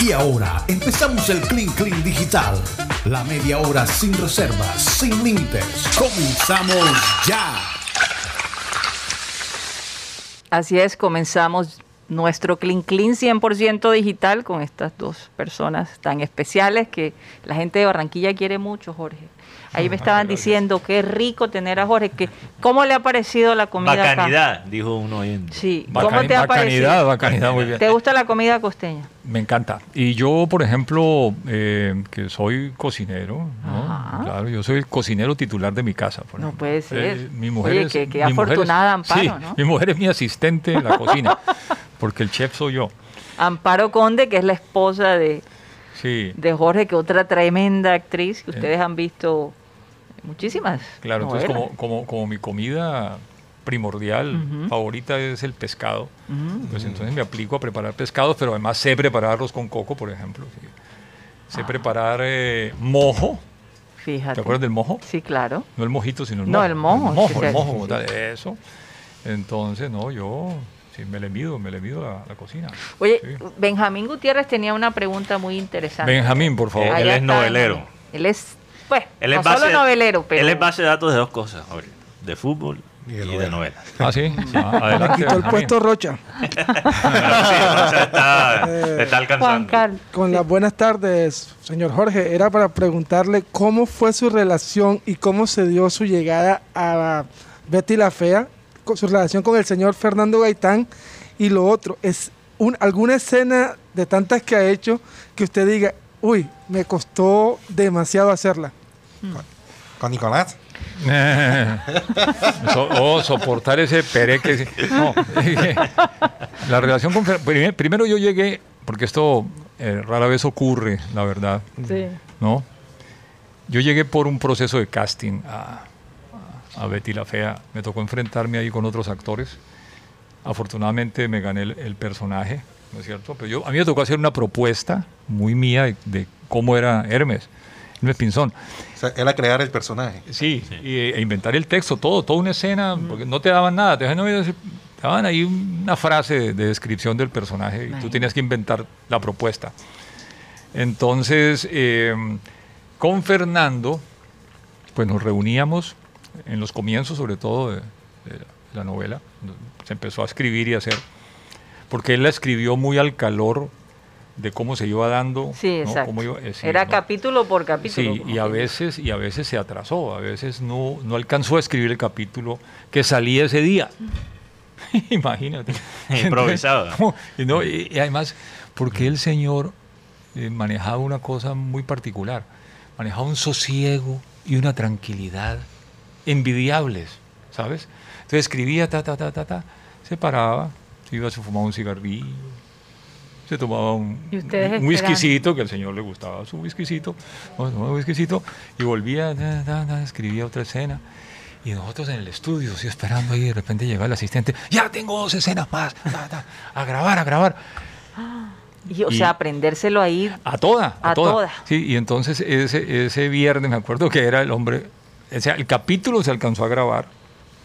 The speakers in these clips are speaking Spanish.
Y ahora empezamos el Clean Clean Digital. La media hora sin reservas, sin límites. Comenzamos ya. Así es, comenzamos nuestro Clean Clean 100% digital con estas dos personas tan especiales que la gente de Barranquilla quiere mucho, Jorge. Ahí me estaban diciendo qué rico tener a Jorge. Que, ¿Cómo le ha parecido la comida Bacanidad, dijo uno hoy en Sí, ¿cómo te ha parecido? Bacanidad, bacanidad, muy bien. ¿Te gusta la comida costeña? Me encanta. Y yo, por ejemplo, eh, que soy cocinero, ¿no? claro, yo soy el cocinero titular de mi casa. no puede ser. Eh, mi mujer Oye, es, qué, afortunada Amparo, sí, ¿no? Mi mujer es mi asistente en la cocina, porque el chef soy yo. Amparo Conde, que es la esposa de, sí. de Jorge, que otra tremenda actriz que ustedes han visto muchísimas. Claro, entonces como, como, como mi comida primordial, favorita es el pescado. Pues entonces me aplico a preparar pescados, pero además sé prepararlos con coco, por ejemplo. Sé ah. preparar eh, mojo. Fíjate. ¿Te acuerdas del mojo? Sí, claro. No el mojito, sino el mojo. No, el mojo. El mojo, el mojo, eso. Entonces, no, yo sí, me le mido, me le mido la, la cocina. Oye, Benjamín Gutiérrez tenía una pregunta muy interesante. Benjamín, por favor. él es novelero. Él es pues, él es no base, solo novelero, pero... Él es base de datos de dos cosas, de fútbol y de, novela. Ah, sí. Ah. Quitó el puesto Rocha. sí, Rocha está, eh, está alcanzando. Con las buenas tardes, señor Jorge. Era para preguntarle cómo fue su relación y cómo se dio su llegada a Betty la Fea, su relación con el señor Fernando Gaitán. Y lo otro, es un, alguna escena de tantas que ha hecho que usted diga, uy, me costó demasiado hacerla. ¿Con, Nicolás? oh, soportar ese pereque. No, la relación con primero yo llegué, porque esto eh, rara vez ocurre, la verdad. Sí. ¿No? Yo llegué por un proceso de casting a, a, Betty la Fea. Me tocó enfrentarme ahí con otros actores. Afortunadamente me gané el personaje ¿no es cierto? Pero yo, a mí me tocó hacer una propuesta muy mía de, cómo era Hermes, Hermes Pinzón. O sea, era crear el personaje. Sí, e inventar el texto, todo, toda una escena, porque no te daban nada, te daban ahí una frase de, descripción del personaje y tú tenías que inventar la propuesta. Entonces, em, con Fernando, pues nos reuníamos en los comienzos, sobre todo de la novela, se empezó a escribir y a hacer porque él la escribió muy al calor de cómo se iba dando. Sí, exacto. Eh, Era capítulo por capítulo. Sí, y a veces, y a veces se atrasó, a veces no, no alcanzó a escribir el capítulo que salía ese día. Imagínate. Improvisado. y, además, porque el señor eh, manejaba una cosa muy particular, manejaba un sosiego y una tranquilidad envidiables, ¿sabes? Entonces escribía, ta, ta, ta, ta, ta, se paraba, se iba, se fumaba un cigarrillo, se tomaba un, un whiskycito, que al señor le gustaba su whiskycito, un whiskycito, y volvía, escribía otra escena. Y nosotros en el estudio, así esperando ahí, de repente llega el asistente, ya tengo dos escenas más, a grabar, a grabar. Y, o sea, aprendérselo ahí. A toda, a, toda. Sí, y entonces ese, ese viernes me acuerdo que era el hombre, o sea, el capítulo se alcanzó a grabar,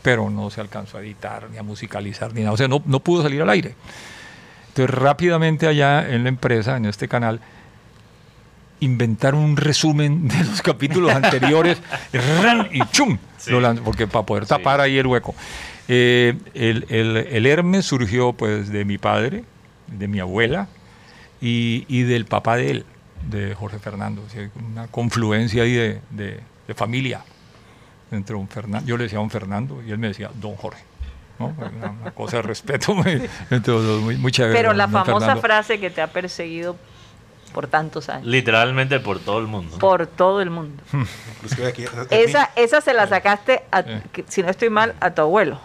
pero no se alcanzó a editar, ni a musicalizar, ni nada. O sea, no, no pudo salir al aire. Entonces, rápidamente allá en la empresa, en este canal, inventaron un resumen de los capítulos anteriores y ¡chum! porque para poder tapar ahí el hueco. Eh, el, el, el, Hermes surgió pues de mi padre, de mi abuela y, y del papá de él, de Jorge Fernando. una confluencia ahí de, de, de familia entre un Fernando, yo le decía a un Fernando y él me decía don Jorge. Una, cosa de respeto muy, muy, chévere. Pero la famosa frase que te ha perseguido por tantos años. Literalmente por todo el mundo. Por todo el mundo. esa, esa se la sacaste, si no estoy mal, a tu abuelo.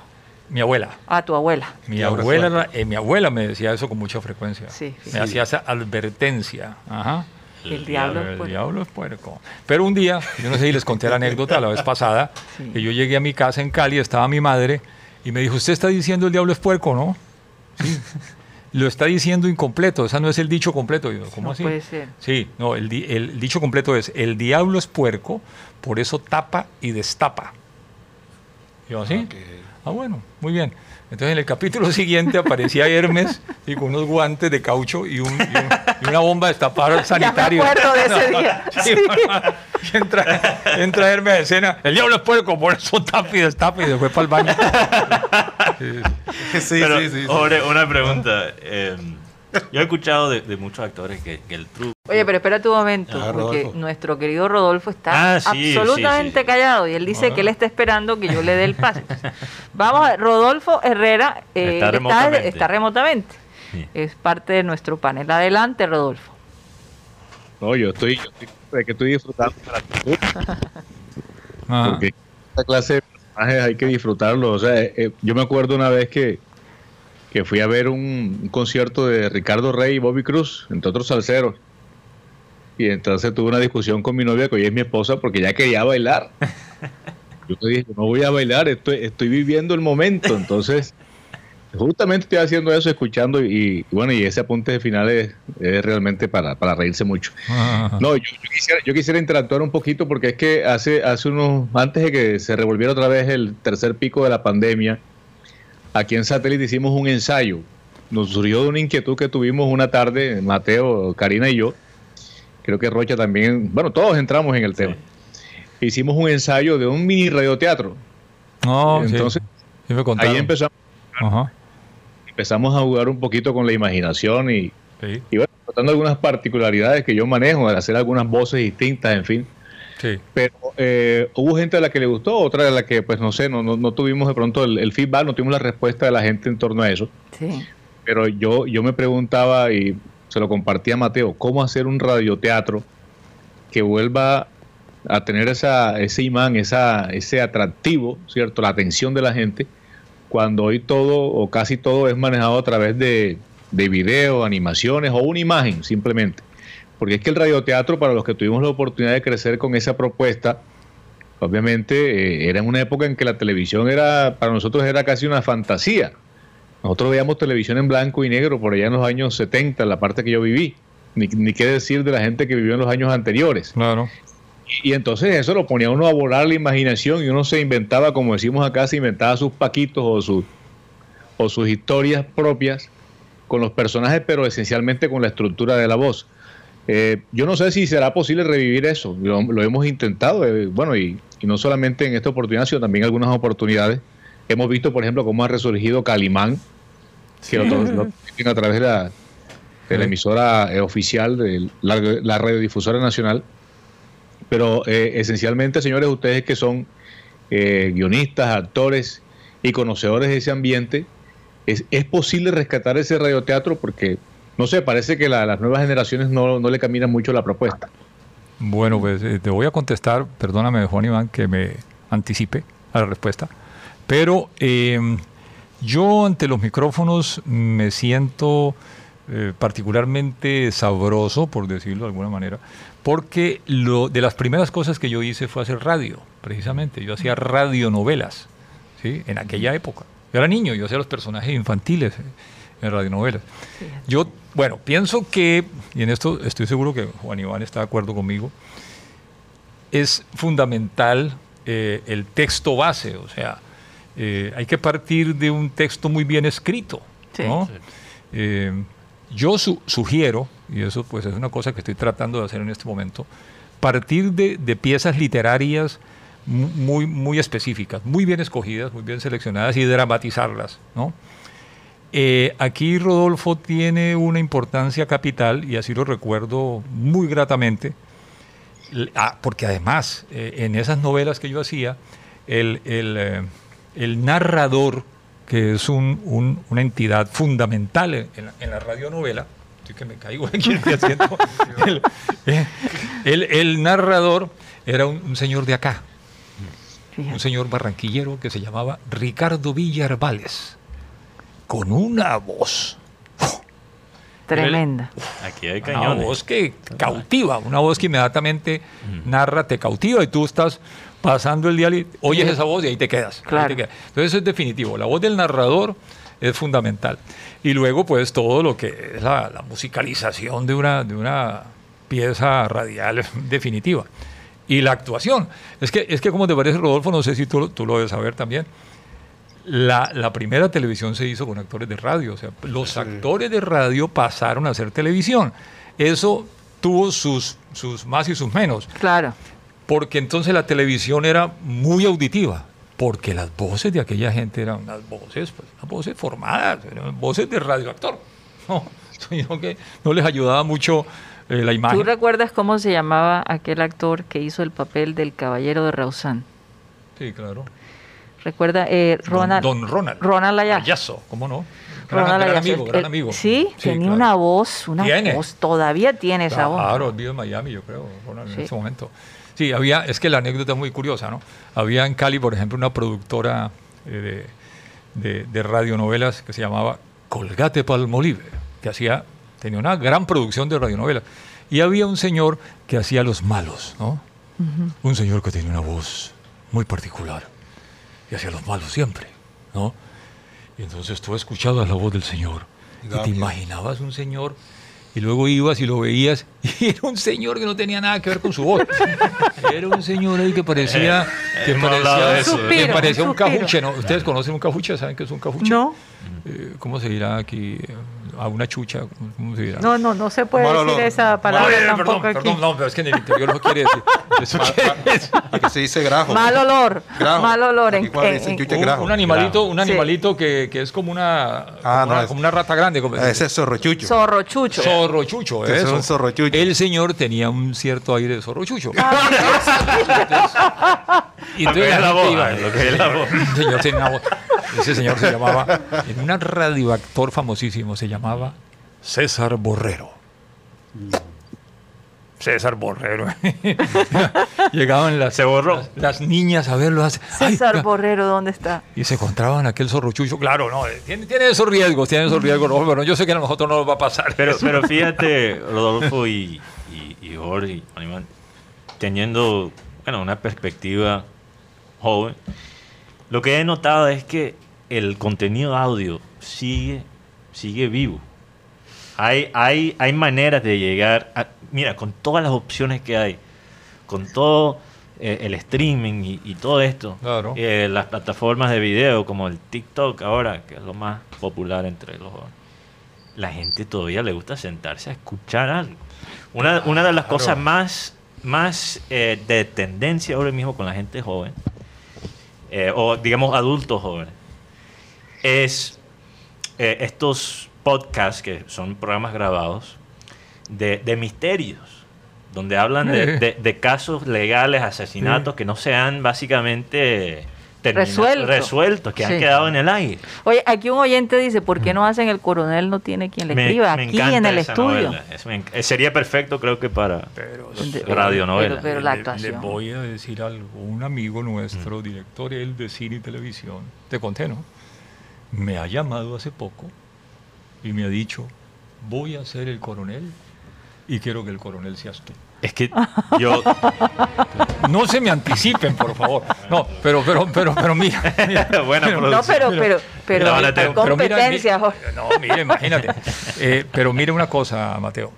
Mi abuela. A tu abuela. Mi abuela, eh, mi abuela me decía eso con mucha frecuencia. me hacía esa advertencia. Ajá. El, diablo, es puerco. diablo es puerco. Pero un día, yo no sé si les conté la anécdota la vez pasada, que yo llegué a mi casa en Cali, estaba mi madre, y me dijo, usted está diciendo el diablo es puerco, ¿no? Sí. Lo está diciendo incompleto, esa no es el dicho completo. ¿Cómo así? Puede ser. Sí, no, el, el dicho completo es, el diablo es puerco, por eso tapa y destapa. Yo así. Ah, bueno, muy bien. Entonces en el capítulo siguiente aparecía Hermes y con unos guantes de caucho y, un- y un- y una bomba de destapar sanitario. acuerdo de ese día. Sí, y entra, entra Hermes a escena. El diablo es puerco, por eso tapa y destapa y se fue para el baño. Sí, Sí, Pero, sí, sí, sí. Jorge, una pregunta. eh, yo he escuchado de, de muchos actores que, que el truco. Oye, pero espérate un momento, Ah, porque Rodolfo. nuestro querido Rodolfo está Ah, sí, absolutamente sí, sí. callado y él dice que él está esperando que yo le dé el pase. Vamos, a- Rodolfo Herrera eh, Está remotamente. está remotamente. Sí. Es parte de nuestro panel. Adelante, Rodolfo. No, yo estoy, yo estoy, de que estoy disfrutando de la actitud, Ah, porque esta clase de personajes hay que disfrutarlo. O sea, eh, yo me acuerdo una vez que, que fui a ver un, un concierto de Ricardo Rey y Bobby Cruz, entre otros salseros. Y entonces tuve una discusión con mi novia, que hoy es mi esposa, porque ya quería bailar. Yo le dije, no voy a bailar, estoy, estoy viviendo el momento. Entonces, justamente estoy haciendo eso, escuchando, y, y bueno, y ese apunte de final es, es realmente para, para reírse mucho. ah, No, yo, yo quisiera, yo quisiera interactuar un poquito porque es que hace, hace unos, antes de que se revolviera otra vez el tercer pico de la pandemia, aquí en Satélite hicimos un ensayo. Nos surgió de una inquietud que tuvimos una tarde, Mateo, Karina y yo. Creo que Rocha también, bueno, todos entramos en el tema. Hicimos un ensayo de un mini radioteatro. no, sí, Entonces, sí me contaron. ahí empezamos, Ajá, empezamos a jugar un poquito con la imaginación y, sí, y bueno, tratando algunas particularidades que yo manejo, de hacer algunas voces distintas, en fin. Sí. Pero eh, hubo gente a la que le gustó, otra a la que, pues no sé, no, no, no tuvimos de pronto el, el feedback, no tuvimos la respuesta de la gente en torno a eso. Sí. Pero yo, yo me preguntaba y se lo compartí a Mateo, ¿cómo hacer un radioteatro que vuelva a tener esa, ese imán, esa, ese atractivo, ¿cierto? La atención de la gente, cuando hoy todo o casi todo es manejado a través de, de video, animaciones o una imagen simplemente. Porque es que el radioteatro, para los que tuvimos la oportunidad de crecer con esa propuesta, obviamente eh, era en una época en que la televisión era, para nosotros era casi una fantasía. Nosotros veíamos televisión en blanco y negro por allá en los años 70, la parte que yo viví. Ni, ni qué decir de la gente que vivió en los años anteriores. Claro. Y, y entonces eso lo ponía uno a volar la imaginación y uno se inventaba, como decimos acá, se inventaba sus paquitos o sus, o sus historias propias con los personajes, pero esencialmente con la estructura de la voz. Eh, yo no sé si será posible revivir eso, lo, lo hemos intentado, eh, bueno, y, y no solamente en esta oportunidad, sino también en algunas oportunidades. Hemos visto, por ejemplo, cómo ha resurgido Calimán, que lo, lo a través de la, de la emisora eh, oficial de la, la radiodifusora nacional. Pero eh, esencialmente, señores, ustedes que son guionistas, actores y conocedores de ese ambiente, es, es posible rescatar ese radioteatro porque, no sé, parece que la- las nuevas generaciones no, no le caminan mucho la propuesta. Bueno, pues eh, te voy a contestar, perdóname Juan Iván que me anticipe a la respuesta, pero eh, yo ante los micrófonos me siento eh, particularmente sabroso, por decirlo de alguna manera, porque lo, de las primeras cosas que yo hice fue hacer radio, precisamente. Yo hacía radionovelas, ¿sí? En aquella época. Yo era niño, yo hacía los personajes infantiles eh, en radionovelas. Yo, bueno, pienso que, y en esto estoy seguro que Juan Iván está de acuerdo conmigo, es fundamental eh, el texto base, o sea, eh, hay que partir de un texto muy bien escrito. Sí. ¿no? Eh, yo su- sugiero, y eso pues es una cosa que estoy tratando de hacer en este momento, partir de, de piezas literarias mu- muy, muy específicas, muy bien escogidas, muy bien seleccionadas y dramatizarlas. ¿no? Eh, aquí Rodolfo tiene una importancia capital y así lo recuerdo muy gratamente, ah, porque además eh, en esas novelas que yo hacía, el, el, eh, el narrador, que es un- un- una entidad fundamental en, en la, en la radionovela, estoy que me caigo aquí en el, el- el narrador era un, un señor de acá, un señor barranquillero que se llamaba Ricardo Villarvales, con una voz, Tremenda. Aquí hay una cañones. voz que cautiva, una voz que inmediatamente narra, te cautiva y tú estás pasando el día y oyes esa voz y ahí te quedas. ahí Claro. te quedas. Entonces eso es definitivo, la voz del narrador es fundamental. Y luego pues todo lo que es la, la musicalización de una, de una pieza radial definitiva. Y la actuación. Es que, es que como te parece, Rodolfo, no sé si tú, lo- tú lo debes saber también, la, la primera televisión se hizo con actores de radio. O sea, los actores de radio pasaron a hacer televisión. Eso tuvo sus, sus más y sus menos. Claro. Porque entonces la televisión era muy auditiva. Porque las voces de aquella gente eran unas voces, pues, unas voces formadas, eran voces de radioactor. No, sino que no les ayudaba mucho eh, la imagen. ¿Tú recuerdas cómo se llamaba aquel actor que hizo el papel del caballero de Rausán? Sí, claro. Recuerda, eh, Don- Ronald. Don, Ronald. Ronald Ayazo. Ayazo, ¿cómo no? Gran, Ronald gran Ayazo. amigo, gran amigo. Sí, tenía claro. una voz, una Tiene. voz, todavía tiene esa voz. Claro, vive en Miami, yo creo, Ronald, en Sí. ese momento. Sí, había, es que la anécdota es muy curiosa, ¿no? Había en Cali, por ejemplo, una productora eh, de, de- de radionovelas que se llamaba Colgate Palmolive, que hacía, tenía una gran producción de radionovelas. Y había un señor que hacía los malos, ¿no? Un señor que tenía una voz muy particular y hacía los malos siempre, ¿no? Y entonces tú escuchabas la voz del señor y te imaginabas un señor y luego ibas y lo veías y era un señor que no tenía nada que ver con su voz. Era un señor ahí que parecía que hemos hablado parecía, que parecía un suspiro. cajuche, ¿no? ¿Ustedes conocen un cajuche? ¿Saben qué es un cajuche? No, Eh, ¿Cómo se dirá aquí? A una chucha, ¿cómo- ¿cómo se dirá? no, no, no se puede Mal decir olor. esa palabra tampoco perdón, aquí. perdón, no, pero es que en el interior no quiere decir. Eso quiere decir- Aquí se dice grajo. Mal olor, Grajo. mal olor. En, Aquí cuando en- dicen un, grajo. un animalito, un Sí. animalito que, que es como una, Ah, como, no, una es- como una rata grande. Como, Ese es zorrochucho. zorrochucho. zorrochucho, Ese es eso. un zorrochucho. El señor tenía un cierto aire de zorrochucho. y Lo que entonces es la gente voz, iba- lo que es la voz. El señor tenía una voz. Ese señor se llamaba, en un radioactor famosísimo, se llamaba César Borrero. César Borrero. Llegaban las, Se borró. las, las niñas a verlo. "Ay, César Borrero, ¿dónde está? y se encontraban aquel zorrochucho. Claro, no, eh, tiene, tiene esos riesgos, tiene esos riesgos. no, pero yo sé que a nosotros no nos va a pasar. Pero, eso. pero fíjate, Rodolfo y, y, y Jorge, teniendo bueno, una perspectiva joven, lo que he notado es que el contenido audio sigue, sigue vivo. Hay, hay, hay maneras de llegar a, mira, con todas las opciones que hay, con todo eh, el streaming y, y todo esto, Claro. eh, las plataformas de video como el TikTok ahora, que es lo más popular entre los jóvenes la gente todavía le gusta sentarse a escuchar algo. Una, una de las Claro. cosas más, más eh, de tendencia ahora mismo con la gente joven, o digamos adultos jóvenes, es eh, estos podcasts que son programas grabados de, de misterios, donde hablan de, de- de casos legales, asesinatos que no se han básicamente Resuelto. resueltos, que han quedado en el aire. Oye, aquí un oyente dice, ¿por qué no hacen el coronel no tiene quien le escriba? me aquí en el estudio. novela. Es- me eh, sería perfecto, creo que para Pero, radionovela. pero- pero la Le- actuación. Le voy a decir algo. Un amigo Mm. nuestro, director él de cine y televisión, te conté, ¿no? Me ha llamado hace poco y me ha dicho, voy a ser el coronel y quiero que el coronel seas tú. Es que yo, No se me anticipen, por favor. No, pero, pero, pero, pero mira. mira. buena Pero- No, pero, pero, pero, hay pero mira, Jorge. No, mire, imagínate. Eh, pero mire una cosa, Mateo.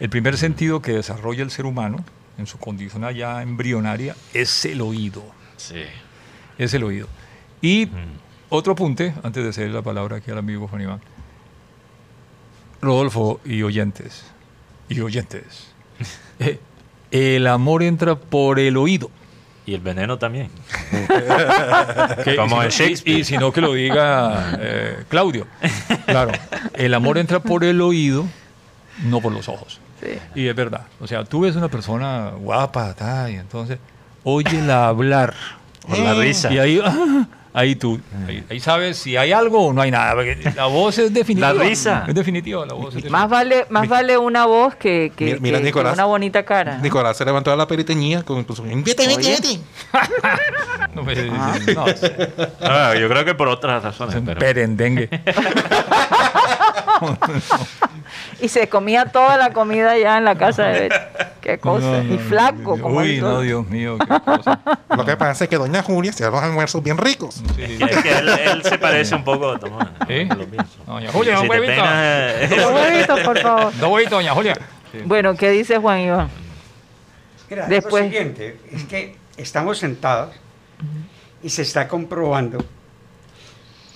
El primer sentido que desarrolla el ser humano en su condición allá embrionaria es el oído. sí. Es el oído. Y otro apunte, antes de ceder la palabra aquí al amigo Juan Iván. Rodolfo y oyentes, y oyentes. eh, el amor entra por el oído. y el veneno también. Que- Como y si no- y- Shakespeare. Y, si no, que lo diga eh, Claudio. Claro, el amor entra por el oído, no por los ojos. Sí. Y es verdad. O sea, tú ves una persona guapa, ta, y entonces, óyela hablar. Por la risa. Y ahí, ah, ahí tú, ahí, ahí sabes si hay algo o no hay nada. porque la voz es definitiva. La risa. Es definitiva, la voz es definitiva. Más vale, más vale una voz que, que, Mira- mira, que- que Nicolás. una bonita cara. Nicolás se levantó de la periteñía con con su... Vete, vete, vete. No, pues, Ah. no, es Ah, yo creo que por otras razones. un pero- perendengue. Y se comía toda la comida ya en la casa de Betty. Qué cosa. No, no, y flaco. no, como Uy, no. Dios mío, qué cosa. Lo que pasa es que doña Julia se da los almuerzos bien ricos. Sí. Es que él, él se parece un poco a Tomás. ¿Sí? Lo pienso. Doña Julia, Si un huevito. peinas, Un huevito, por favor. Dos huevitos, doña Julia. Sí. Bueno, ¿qué dice Juan Iván? Mira, Después- Lo siguiente es que estamos sentados y se está comprobando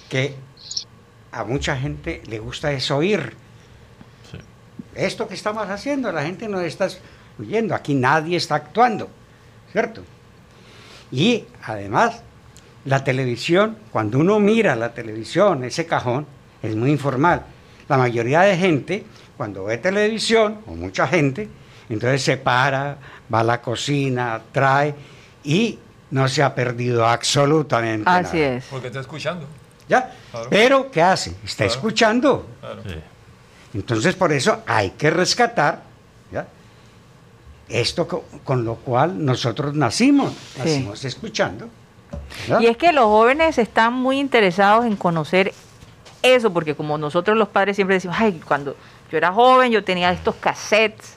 que a mucha gente le gusta es oír. Sí. Esto que estamos haciendo, la gente no está oyendo, aquí nadie está actuando, ¿cierto? Y además, la televisión, cuando uno mira la televisión, ese cajón, es muy informal. La mayoría de gente, cuando ve televisión, o mucha gente, entonces se para, va a la cocina, trae y no se ha perdido absolutamente Así nada. es. Porque está escuchando. ¿Ya? Claro. Pero, ¿qué hace? Está Claro. escuchando. Claro. Sí. Entonces, por eso hay que rescatar ¿ya? esto co- con, lo cual nosotros nacimos, Sí. nacimos escuchando. Y es que los jóvenes están muy interesados en conocer eso, porque como nosotros los padres siempre decimos, ay, cuando yo era joven yo tenía estos cassettes,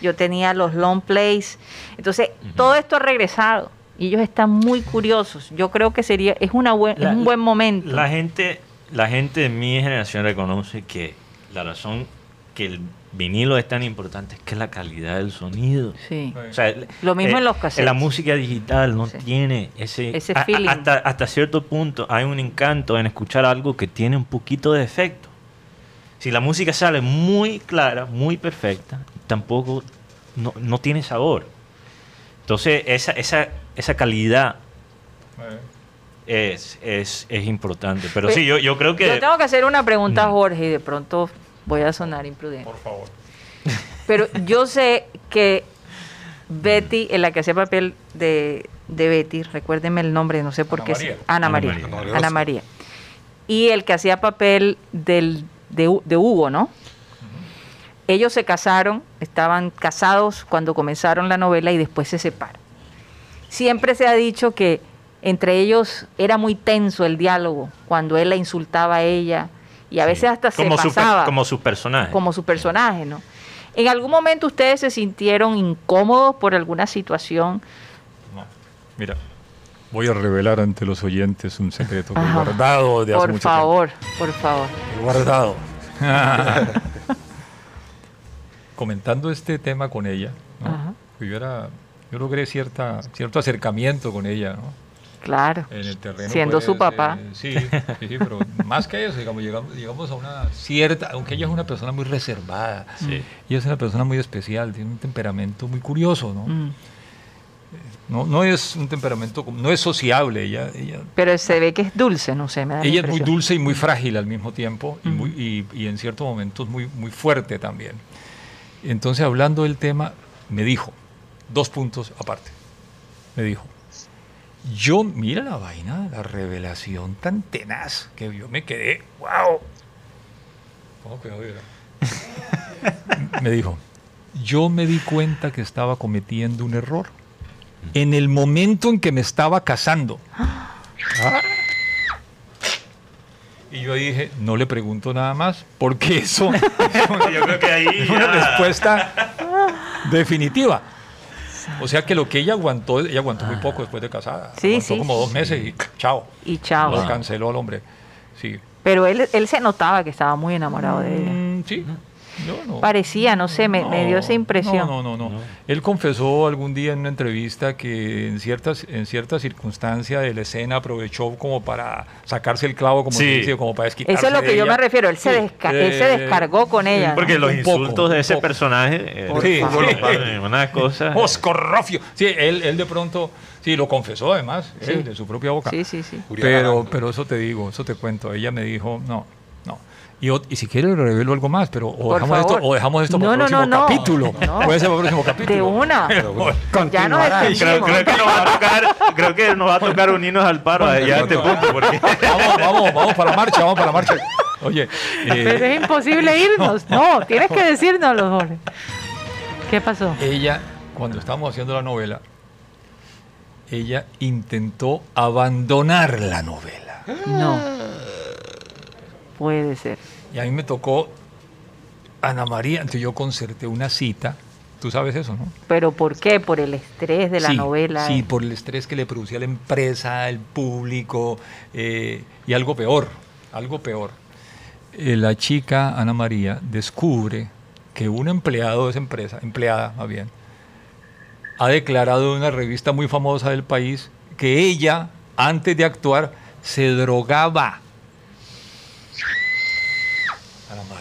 yo tenía los long plays, entonces todo esto ha regresado y ellos están muy curiosos. Yo creo que sería es una buen, es La- un buen momento. La gente, la gente de mi generación reconoce que la razón que el vinilo es tan importante es que la calidad del sonido. sí. O sea, el- Lo mismo eh, en los cassettes. La música digital no Sí. tiene ese, Ese a- feeling. hasta, hasta cierto punto hay un encanto en escuchar algo que tiene un poquito de efecto. Si la música sale muy clara, muy perfecta, tampoco no, no tiene sabor. Entonces, esa, esa, esa calidad Eh, es, es, es importante. Pero Pe- sí, yo, yo creo que... Yo tengo que hacer una pregunta a Mm. Jorge y de pronto voy a sonar imprudente. por favor. Pero yo sé que Betty, en la que hacía papel de, de Betty, recuérdeme el nombre, no sé por Ana qué. María. se- Ana Ana María. María. Ana Ana María. Y el que hacía papel del, de Hugo, ¿no? Ellos se casaron, estaban casados cuando comenzaron la novela y después se separan. Siempre se ha dicho que entre ellos era muy tenso el diálogo, cuando él la insultaba a ella y a veces hasta se como su, per- pasaba como sus personajes. como su personaje, ¿no? ¿En algún momento ustedes se sintieron incómodos por alguna situación? No. Mira, voy a revelar ante los oyentes un secreto Ajá. guardado de hace Por mucho favor, por favor. tiempo. He guardado. Comentando este tema con ella, yo, era, yo logré cierta, cierto acercamiento con ella, ¿no? Claro. en el terreno. Siendo pues, su papá. eh, sí, sí, sí, pero más que eso, digamos, llegamos, llegamos a una cierta, aunque ella es una persona muy reservada, Sí. ella es una persona muy especial, tiene un temperamento muy curioso, ¿no? Mm. No, no es un temperamento, como- no es sociable, ella, ella, Pero se ve que es dulce, no sé, me da la ella es muy dulce y muy frágil al mismo tiempo y, muy, y, y en ciertos momentos muy, muy fuerte también. Entonces, hablando del tema, me dijo, dos puntos aparte, me dijo, yo, mira la vaina, la revelación tan tenaz que yo me quedé, wow. ¿Cómo quedó, me dijo, yo me di cuenta que estaba cometiendo un error en el momento en que me estaba casando. Y yo dije, no le pregunto nada más, porque eso Yo creo que ahí es una respuesta definitiva. O sea que lo que ella aguantó, ella aguantó muy poco después de casada. Sí, aguantó sí. como dos meses y chao. Y chao. Lo canceló al hombre. Sí. Pero él, él se notaba que estaba muy enamorado de ella. Mm, sí. No. Parecía, no sé, me, me dio esa No, impresión. No, no, no. Él confesó algún día en una entrevista que en ciertas, en ciertas circunstancias de la escena aprovechó como para sacarse el clavo, como Sí. se dice, como para desquitarse Eso es lo que yo ella. me refiero, él se, desca- él se Eh, descargó con ella. ¿no? Porque los poco, insultos de ese poco. personaje. eh, Sí, Una cosa. Oscorrofio. Sí, él, él de pronto, sí, lo confesó además, Sí. él, de su propia boca. Sí, sí, sí. Pero, pero eso te digo, eso te cuento. Ella me dijo, no. Y, y si quieres le revelo algo más, pero o dejamos, esto, o dejamos esto para No, el no, próximo no, no. capítulo. No. Puede ser para el próximo capítulo. De una. Pero- Ya nos. Creo, creo que nos va a tocar, creo que nos va a tocar unirnos al paro ya a este punto. Porque vamos, vamos, vamos para la marcha, vamos para la marcha. Oye, eh, Pero es imposible irnos. No, tienes que decírnoslo, Jorge. ¿Qué pasó? ella, cuando estábamos haciendo la novela, ella intentó abandonar la novela. No. Puede ser. Y a mí me tocó Ana María, entonces yo concerté una cita. Tú sabes eso, ¿no? ¿Pero por qué? Por el estrés de la sí, novela. Sí, por el estrés que le producía la empresa, el público eh, y algo peor, algo peor. Eh, la chica Ana María descubre que un empleado de esa empresa, empleada más bien, ha declarado en una revista muy famosa del país que ella, antes de actuar, se drogaba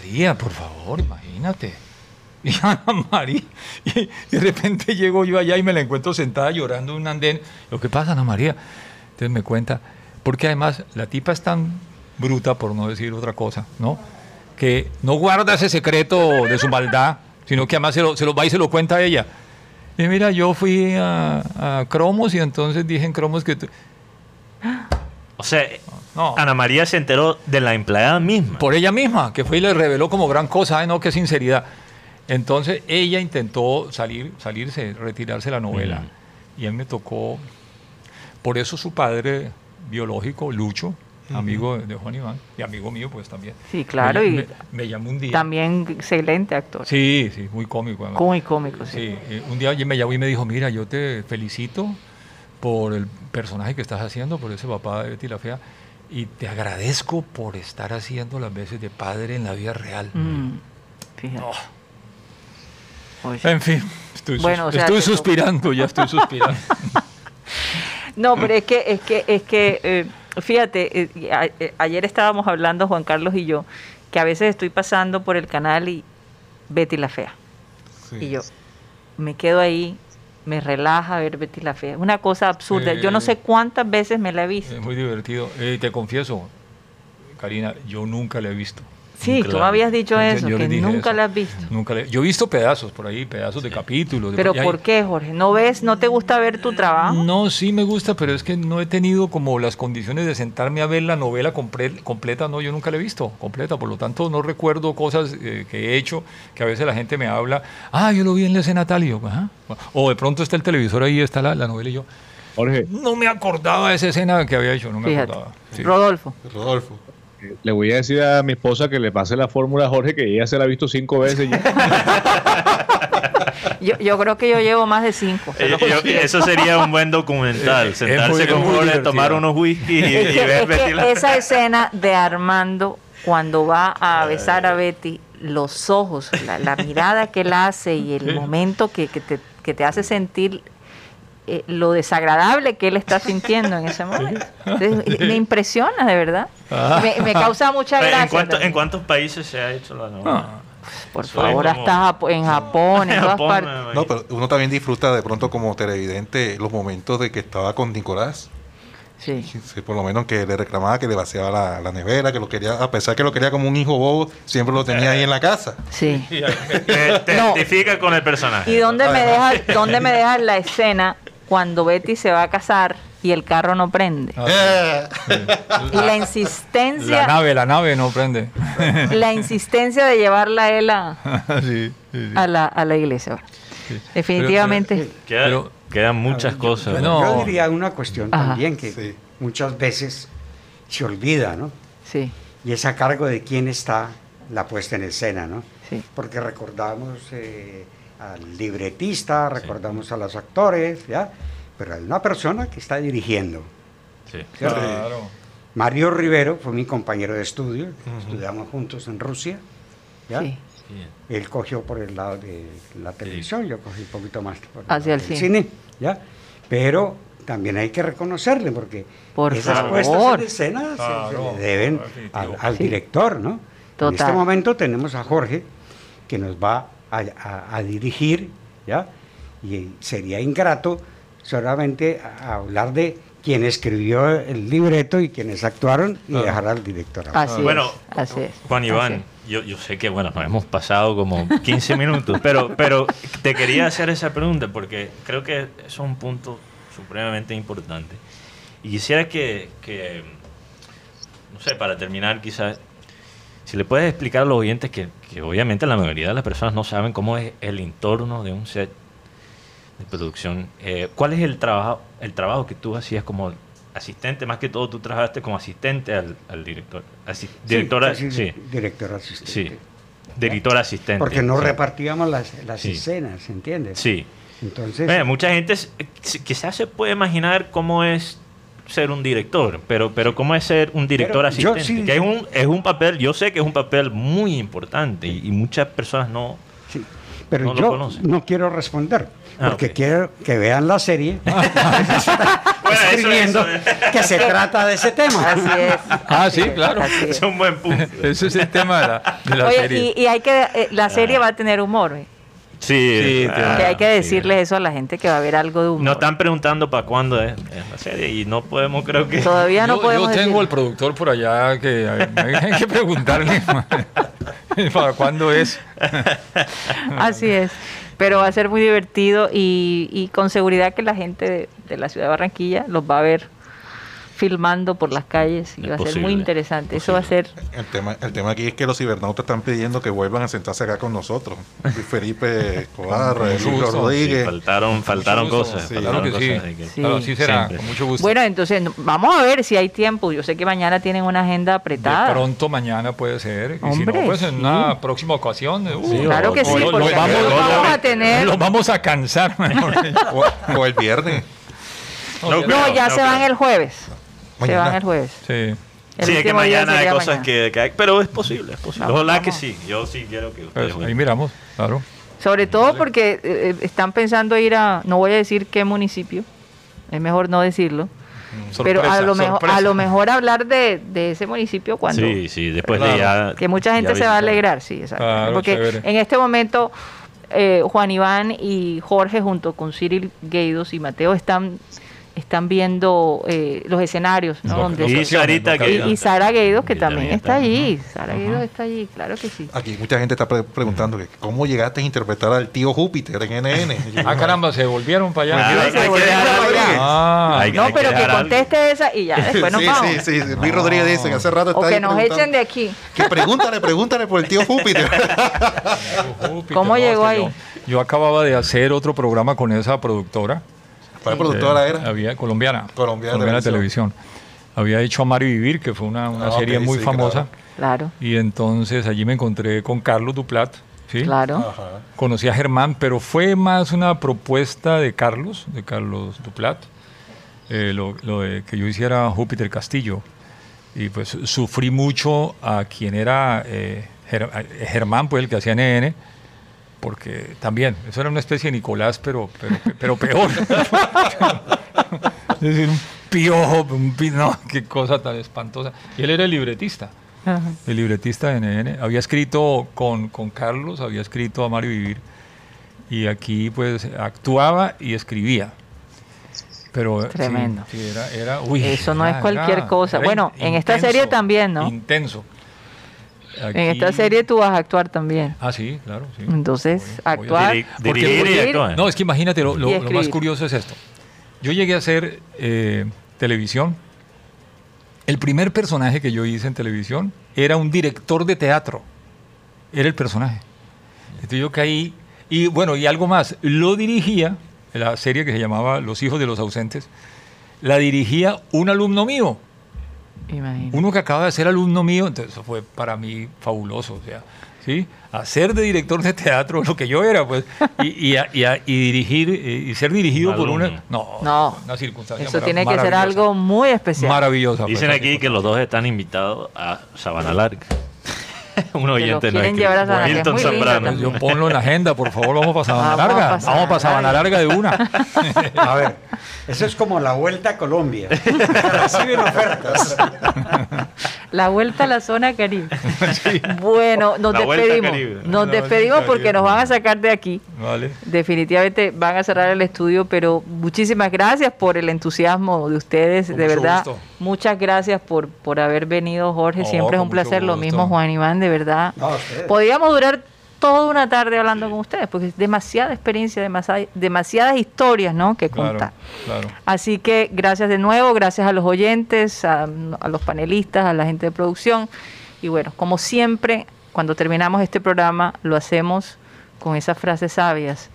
María, por favor, imagínate. Y Ana María, y de repente llego yo allá y me la encuentro sentada llorando en un andén. Lo que pasa, Ana María. Entonces me cuenta, porque además la tipa es tan bruta, por no decir otra cosa, ¿no? Que no guarda ese secreto de su maldad, sino que además se lo, se lo va y se lo cuenta a ella. Y mira, yo fui a, a Cromos y entonces dije en Cromos que... tú- O sea, No. Ana María se enteró de la empleada misma. por ella misma, que fue y le reveló como gran cosa, ay no, qué sinceridad. Entonces ella intentó salir, salirse, retirarse de la novela. Y mí me tocó, por eso su padre biológico, Lucho, amigo de Juan Iván, y amigo mío pues también. Sí, claro, Me, y me- me llamó un día. También excelente actor. Sí, sí, muy cómico. además. Muy cómico, sí. Sí, eh, un día me llamó y me dijo, mira, yo te felicito por el personaje que estás haciendo, por ese papá de Betty la Fea, y te agradezco por estar haciendo las veces de padre en la vida real. Mm, fíjate. Oh. En fin, estoy, sus- Bueno, o sea, estoy suspirando, ya estoy suspirando. No, pero es que, es que, es que, eh, fíjate, eh, a- eh, ayer estábamos hablando Juan Carlos y yo, que a veces estoy pasando por el canal y Betty la Fea. Y yo me quedo ahí, me relaja ver Betty la Fea. Una cosa absurda. Yo no Eh, sé cuántas veces me la he visto. es muy divertido. Eh, te confieso, Karina, yo nunca la he visto. Sí, tú me habías dicho Yo- eso, yo que nunca eso. la has visto. Nunca le- yo he visto pedazos por ahí, pedazos de capítulos. de- Pero hay- ¿por qué, Jorge? ¿No ves, no te gusta ver tu trabajo? No, sí me gusta, pero es que no he tenido como las condiciones de sentarme a ver la novela compre- completa, no, yo nunca la he visto completa, por lo tanto no recuerdo cosas eh, que he hecho, que a veces la gente me habla, ah, yo lo vi en la escena tal, y yo, "Ajá". o de pronto está el televisor ahí, está la, la novela y yo, Jorge, no me acordaba de esa escena que había hecho, no me Fíjate. acordaba. Sí. Rodolfo. Rodolfo. Le voy a decir a mi esposa que le pase la fórmula a Jorge, que ella se la ha visto cinco veces ya. Yo, yo creo que yo llevo más de cinco. se Eh, yo- eso sería un buen documental. Sentarse muy- con Jorge, tomar unos whisky y, ver es Betty la esa escena de Armando cuando va a besar a Betty, los ojos, la, la mirada que él hace y el momento que, que te, que te hace sentir eh, lo desagradable que él está sintiendo en ese momento. Entonces, me impresiona, de verdad. Me, me causa mucha ¿En, gracia. cuánto-. ¿En cuántos países se ha hecho la novela? Por Soy favor, como- hasta en Japón, en todas Japón, partes. No, pero uno también disfruta de pronto como televidente los momentos de que estaba con Nicolás. Sí. Sí, por lo menos que le reclamaba que le vaciaba la, la nevera, que lo quería, a pesar que lo quería como un hijo bobo, siempre lo tenía ahí en la casa. Sí. Te, te No. identifica con el personaje. ¿Y dónde me dejas dónde me dejas la escena cuando Betty se va a casar y el carro no prende? Y la La insistencia, nave, la nave no prende. la insistencia de llevarla a él a, sí, sí, sí. a la, a la iglesia. Definitivamente. Queda- Pero- quedan muchas cosas. Yo No. diría una cuestión Ajá. también que Sí. muchas veces se olvida, ¿no? sí, Y es a cargo de quién está la puesta en escena, ¿no? sí. Porque recordamos eh, al libretista, recordamos a los actores, ¿ya? Pero hay una persona que está dirigiendo. Sí. Claro. Mario Rivero fue mi compañero de estudio, estudiamos juntos en Rusia, ¿ya? sí. Él cogió por el lado de la televisión, yo cogí un poquito más por el Hacia lado el del cine. ¿ya? Pero también hay que reconocerle, porque Por esas favor. puestas en escena se- se, Claro, le deben al, al Sí. director, ¿no? En Total. este momento tenemos a Jorge, que nos va a, a- a dirigir, ¿ya? Y sería ingrato solamente hablar de quien escribió el libreto y quienes actuaron y dejar al director. hablar. Así Bueno, es. Así es. Juan así Iván, es. yo, yo sé que bueno, nos hemos pasado como 15 minutos, pero, pero te quería hacer esa pregunta porque creo que es un punto supremamente importante. Y quisiera que, que, no sé, para terminar quizás, si le puedes explicar a los oyentes que, que obviamente la mayoría de las personas no saben cómo es el entorno de un set de producción. Eh, ¿Cuál es el trabajo, el trabajo que tú hacías como asistente? Más que todo tú trabajaste como asistente al, al director. Sí, directora, sí, sí, Director asistente. sí. Director asistente. Porque no repartíamos las, las escenas, ¿entiendes? Sí. Entonces, Bueno, mucha gente quizás se puede imaginar cómo es ser un director, pero, pero cómo es ser un director Pero yo asistente. sí- que es un, es un papel, yo sé que es un papel muy importante y, y muchas personas no. sí. pero no lo yo conocen. no quiero responder, Ah, porque quiero que vean la serie. Bueno, eso- escribiendo eso- que se trata de ese tema. Así es. Ah, sí, claro. es. Es un buen punto. Ese es el tema de la, de la Oye, serie. y, y hay que, eh, la serie va a tener humor, ¿eh? Sí, ah, que hay que sí. decirles eso a la gente que va a haber algo de humor. Nos están preguntando para cuándo es, es la serie y no podemos, creo que. Todavía no yo, podemos yo tengo decir. el productor por allá que hay, hay que preguntarle para cuándo es. Así es. Pero va a ser muy divertido y, y con seguridad que la gente de, de la ciudad de Barranquilla los va a ver filmando por las calles y Es va a ser muy interesante. es Eso va a ser El tema, el tema aquí es que los cibernautas están pidiendo que vuelvan a sentarse acá con nosotros. Felipe Escobar, Luis gusto. Sí, Rodríguez. faltaron faltaron Mucho cosas. sí. faltaron Claro que sí. cosas, que- Sí. Claro, será, Siempre. con mucho gusto. Bueno, entonces vamos a ver si hay tiempo. Yo sé que mañana tienen una agenda de apretada. pronto mañana puede ser. Y si Hombre, no, pues en sí. una próxima ocasión. uh, claro que sí, lo porque vamos, lo- vamos a tener- Los vamos a cansar. mejor. O, o el viernes. No, No, creo, ya no se van el jueves. Se van el jueves. sí. El sí, es que mañana hay cosas mañana. que, que hay, pero es posible, es posible. Vamos, Ojalá que sí. Yo sí quiero que ustedes Pues, ahí miramos, claro. Sobre todo porque eh, eh, están pensando ir a, no voy a decir qué municipio, es mejor no decirlo, pero a lo, mejor, sorpresa. a lo mejor hablar de, de ese municipio cuando... Sí, sí, después de ya. Que mucha gente se va a alegrar, sí, exacto. Claro, Porque chévere. en este momento eh, Juan Iván y Jorge junto con Cyril Gueidos y Mateo están, están viendo eh, los escenarios, ¿no? Donde Y Sarita y, que. y Sara Gueidos que Que también también está está. allí. Sara Gueidos está allí, claro que sí. Aquí mucha gente está pre- preguntando que cómo llegaste a interpretar al tío Júpiter en NN. Ah, caramba, se volvieron para Ah, allá. hay, hay que volvieron dejar. Ah, Hay- No, hay pero que dejar algo. conteste esa y ya después nos sí, vamos. sí, sí, sí. Luis Rodríguez dice que hace rato está O ahí que nos echen de aquí. Que pregúntale, pregúntale por el tío Júpiter. ¿Cómo llegó que ahí? Yo acababa de hacer otro programa con esa productora. ¿Cuál productora Eh, era? Había, colombiana. Colombiana Televisión. Había hecho Amar y Vivir, que fue una, una Ah, serie muy sí, famosa. Claro, Y entonces allí me encontré con Carlos Duplat. ¿sí? claro. Ajá. Conocí a Germán, pero fue más una propuesta de Carlos, de Carlos Duplat, eh, lo, lo de que yo hiciera Júpiter Castillo. Y pues sufrí mucho a quien era eh, eh, Germán, pues el que hacía NN, porque también, eso era una especie de Nicolás, pero, pero, pero peor. es decir, un piojo, un pi- no, qué cosa tan espantosa. Y él era el libretista Ajá. el libretista de NN. Había escrito con, con Carlos, había escrito a Mario Vivir. Y aquí pues actuaba y escribía. Pero Tremendo. sí, era, era- uy, Eso no era- es cualquier cosa. Bueno, en esta serie también, ¿no? Intenso. En esta serie tú vas a actuar también. Ah, sí, claro. sí. Entonces, Voy- voy a- actuar. Porque dirigir y dirigir- actuar. No, es que imagínate, lo, lo- Y lo más curioso es esto. Yo llegué a hacer eh, televisión. El primer personaje que yo hice en televisión era un director de teatro. Era el personaje. Entonces yo caí. Y bueno, y algo más. Lo dirigía, la serie que se llamaba Los hijos de los ausentes, la dirigía un alumno mío. Imagínate. Uno que acaba de ser alumno mío, entonces eso fue para mí fabuloso, o sea, ¿sí? Hacer de director de teatro lo que yo era, pues, y, y, a- y a- y dirigir, eh, y ser dirigido por una, no, No. una circunstancia Eso tiene que ser algo muy especial. Maravillosa. pues, Dicen aquí que los dos están invitados a Sabana Larga. Un oyente no a Hilton muy Zambrano. Yo ponlo en la agenda, por favor, vamos para Sabana Vamos Larga. pa' Sabana Vamos para Sabana Larga. Larga de una. A ver, eso es como la vuelta a Colombia. Reciben ofertas. La vuelta a la zona Caribe. Bueno, nos La despedimos. Caribe. Nos La despedimos porque nos van a sacar de aquí. Vale. Definitivamente van a cerrar el estudio, pero muchísimas gracias por el entusiasmo de ustedes, Con de verdad. gusto. Muchas gracias por, por haber venido, Jorge. Siempre es un placer. Lo mismo. Juan Iván, de verdad. No, ustedes. Podríamos durar toda una tarde hablando con ustedes, porque es demasiada experiencia, demasiada- demasiadas historias ¿no? que Claro, contar. claro. Así que gracias de nuevo, gracias a los oyentes, a, a los panelistas, a la gente de producción. Y bueno, como siempre, cuando terminamos este programa, lo hacemos con esas frases sabias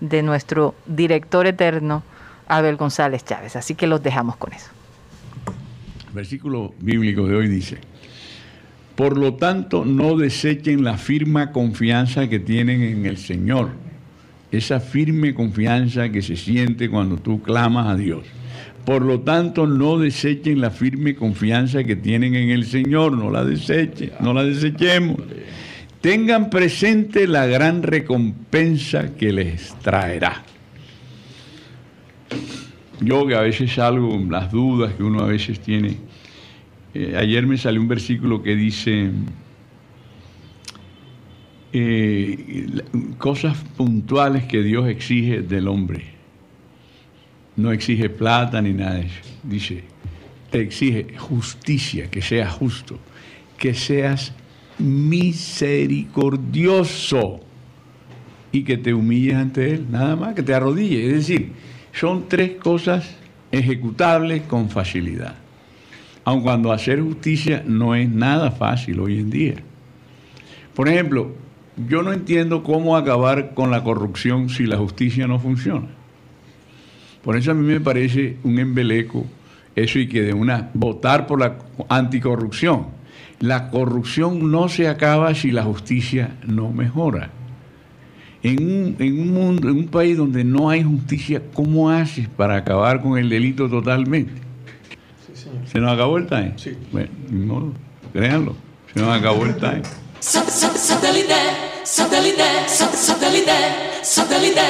de nuestro director eterno, Abel González Chávez. Así que los dejamos con eso. El versículo bíblico de hoy dice, por lo tanto no desechen la firme confianza que tienen en el Señor, esa firme confianza que se siente cuando tú clamas a Dios. Por lo tanto no desechen la firme confianza que tienen en el Señor, no la desechen, no la desechemos. Tengan presente la gran recompensa que les traerá. yo que a veces salgo, las dudas que uno a veces tiene, eh, ayer me salió un versículo que dice eh, cosas puntuales que Dios exige del hombre. No exige plata ni nada de eso. Dice, te exige justicia, que seas justo, que seas misericordioso y que te humilles ante Él, nada más, que te arrodilles. Es decir, son tres cosas ejecutables con facilidad. Aun cuando hacer justicia no es nada fácil hoy en día. Por ejemplo, yo no entiendo cómo acabar con la corrupción si la justicia no funciona. Por eso a mí me parece un embeleco eso y que de una votar por la anticorrupción. La corrupción no se acaba si la justicia no mejora. En un, en un mundo, en un país donde no hay justicia, ¿cómo haces para acabar con el delito totalmente? ¿Se nos acabó el time? Sí. Bueno, ni modo, créanlo, se nos acabó el time. Sa- sa- Satellite, satellite, sa- satellite, satellite.